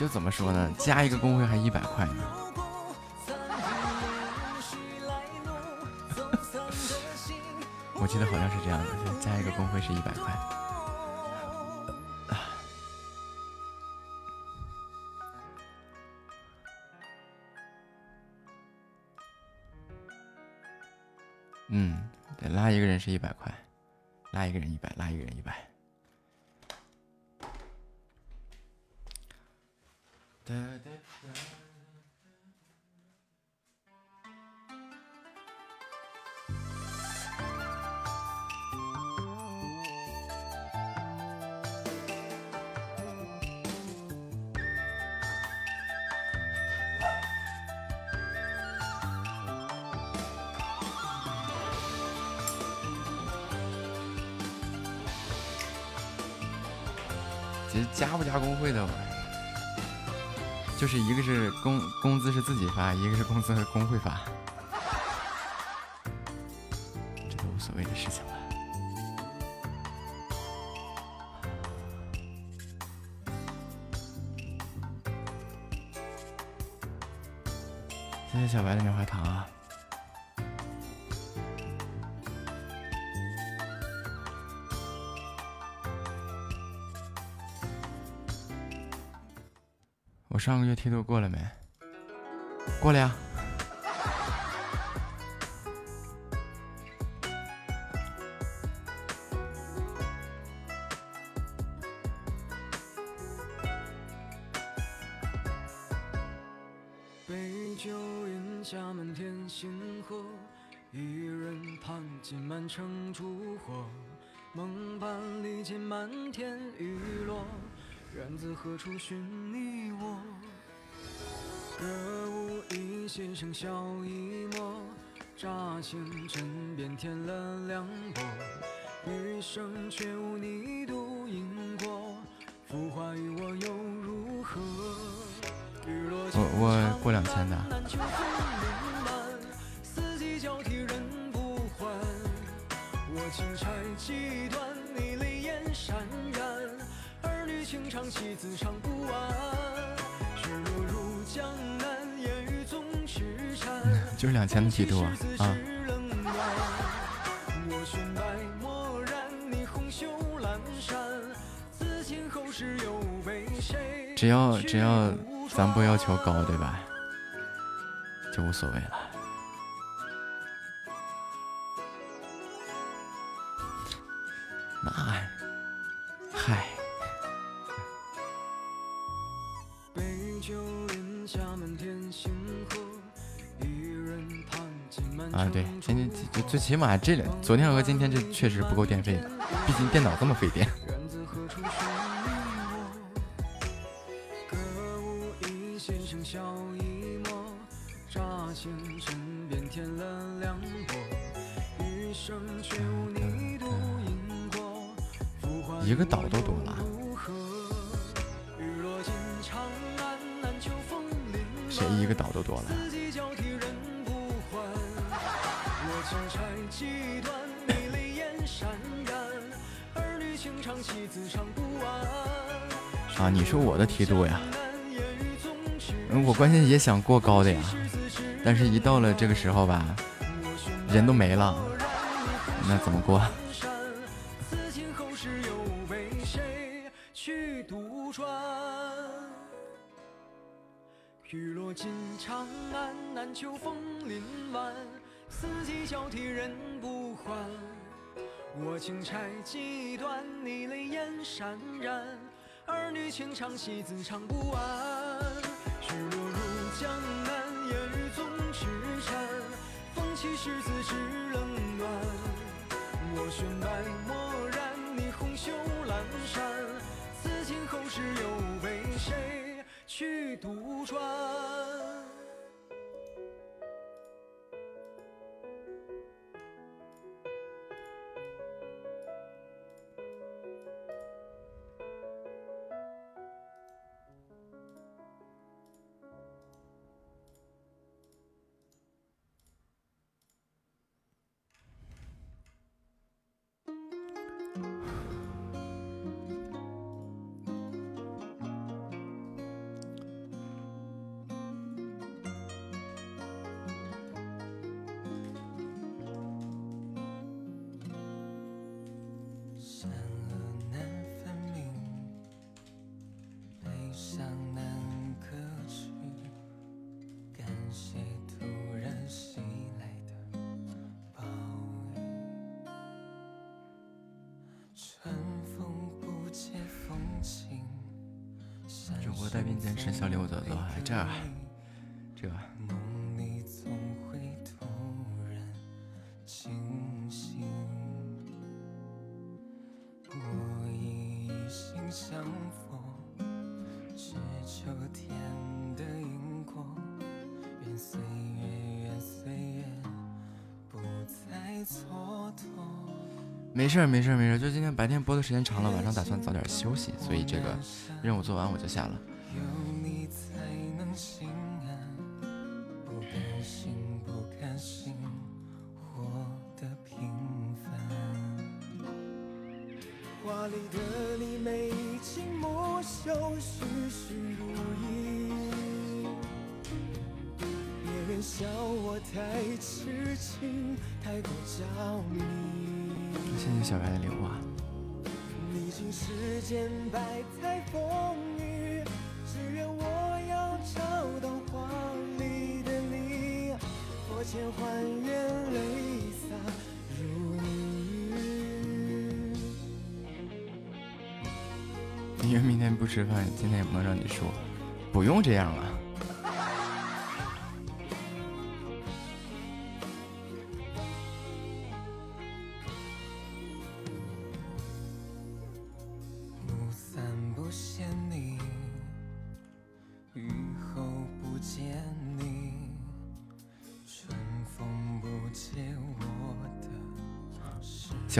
就怎么说呢？加一个公会还一百块呢。我记得好像是这样的，加一个工会是一百块。嗯，对，拉一个人是一百块，拉一个人一百，其实加不加工会的，就是一个是工工资是自己发，一个是工资和工会发，这都无所谓的事情了。谢谢小白的棉花糖啊上个月梯度过了没？过了呀。舞一弦声笑一抹，乍现枕边添了凉薄。余生却无你独饮过，浮华与我又如何？我我过两千的。四季交替人不还，我轻拆几段，你泪眼潸然。儿女情长，妻子唱不完。就是两千的梯度啊！啊。只要只要咱不要求高，对吧？就无所谓了。起码这昨天和今天这确实不够电费，毕竟电脑这么费电。想过高的呀，但是一到了这个时候吧，人都没了，那怎么过？雨落尽长安，难求枫林晚。四季交替人不还。我轻拆几段，你泪眼潸然。儿女情长，戏子唱不完。雪落江南，烟雨总痴缠。风起时自知冷暖。我悬白漠然，你红袖阑珊。此情后世又被谁去杜撰？我带兵剑神小六的都还这这。没事儿，没事儿，没事儿。就今天白天播的时间长了，晚上打算早点休息，所以这个任务做完我就下了。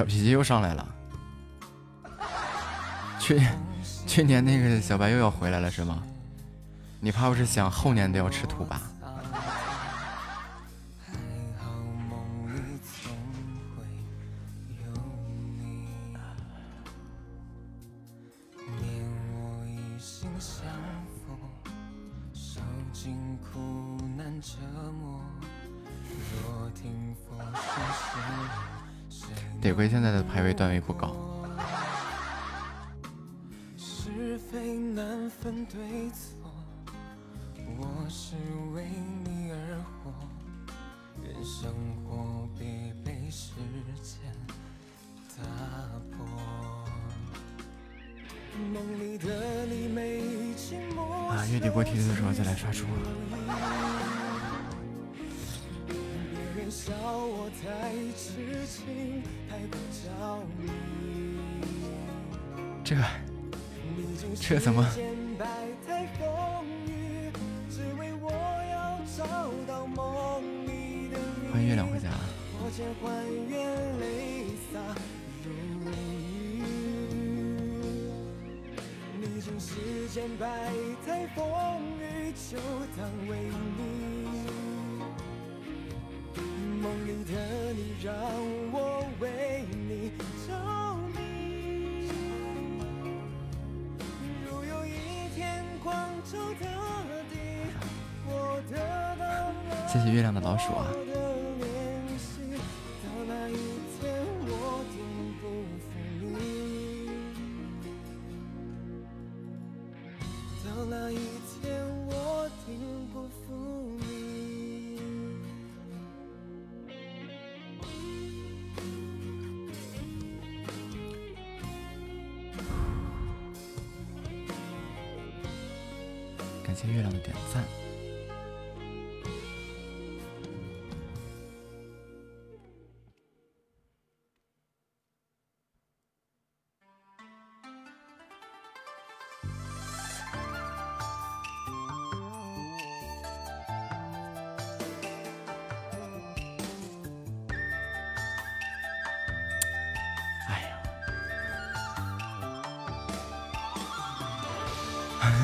小脾气又上来了，去。去年那个小白又要回来了是吗？你怕不是想后年都要吃土吧？排位段位不高。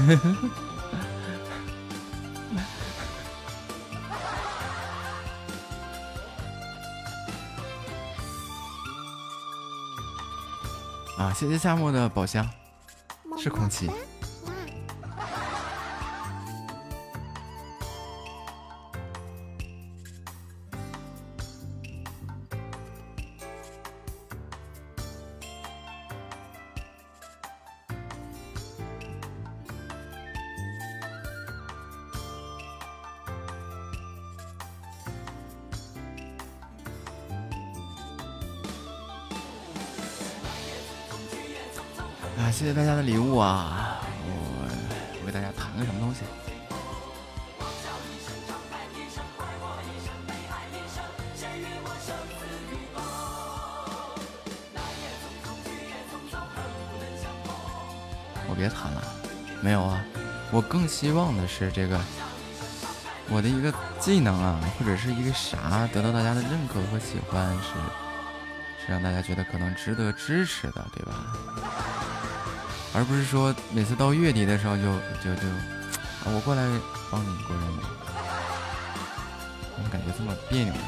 啊！谢谢夏末的宝箱，是空气。啊，谢谢大家的礼物啊！我我给大家弹个什么东西？我别弹了，没有啊！我更希望的是这个，我的一个技能啊，或者是一个啥，得到大家的认可和喜欢，是是让大家觉得可能值得支持的，对吧？而不是说每次到月底的时候就就就，啊，我过来帮你过任务，怎么感觉这么别扭呢？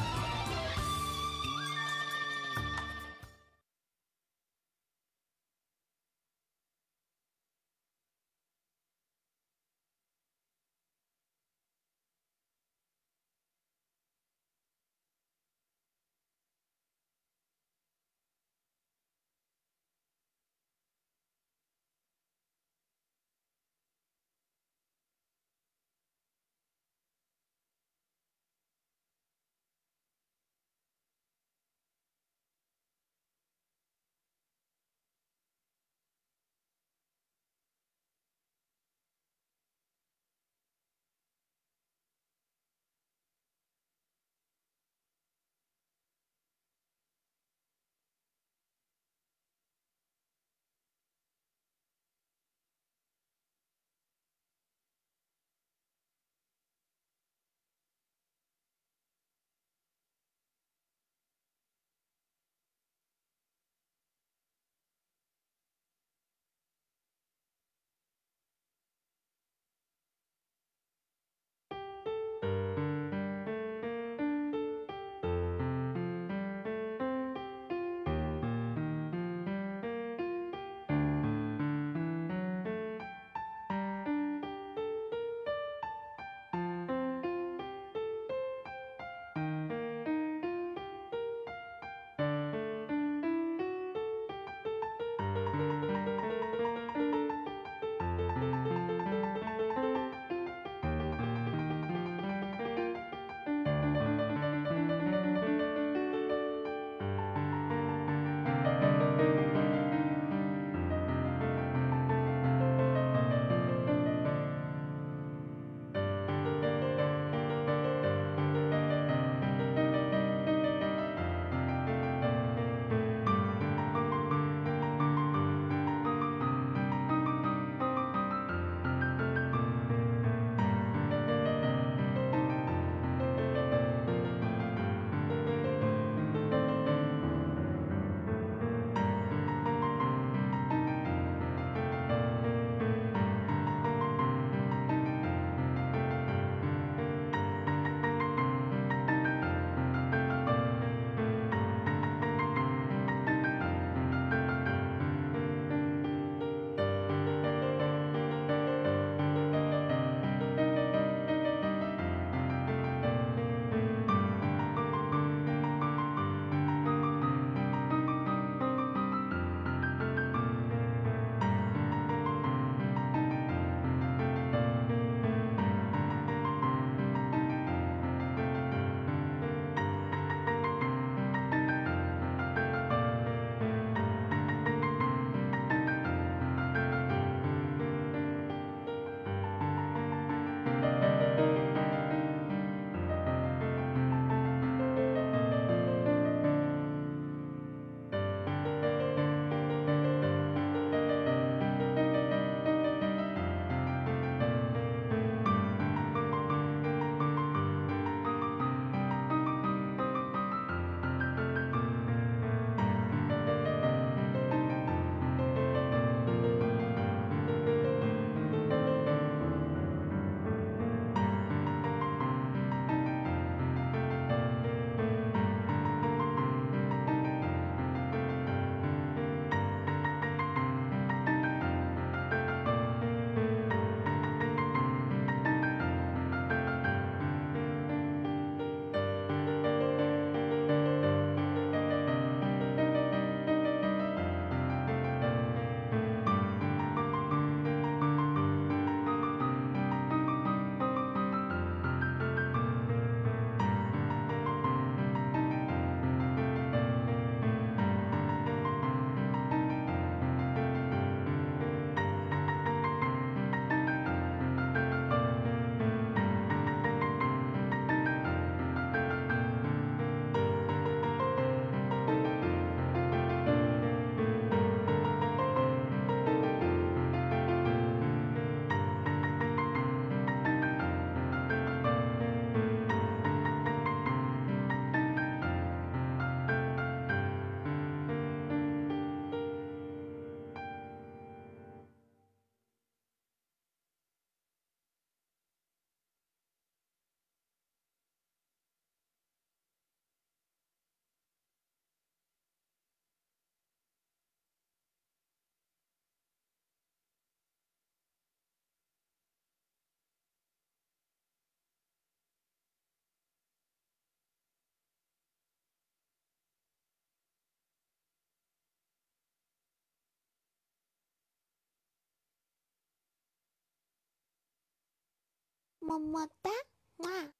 么么哒，哇。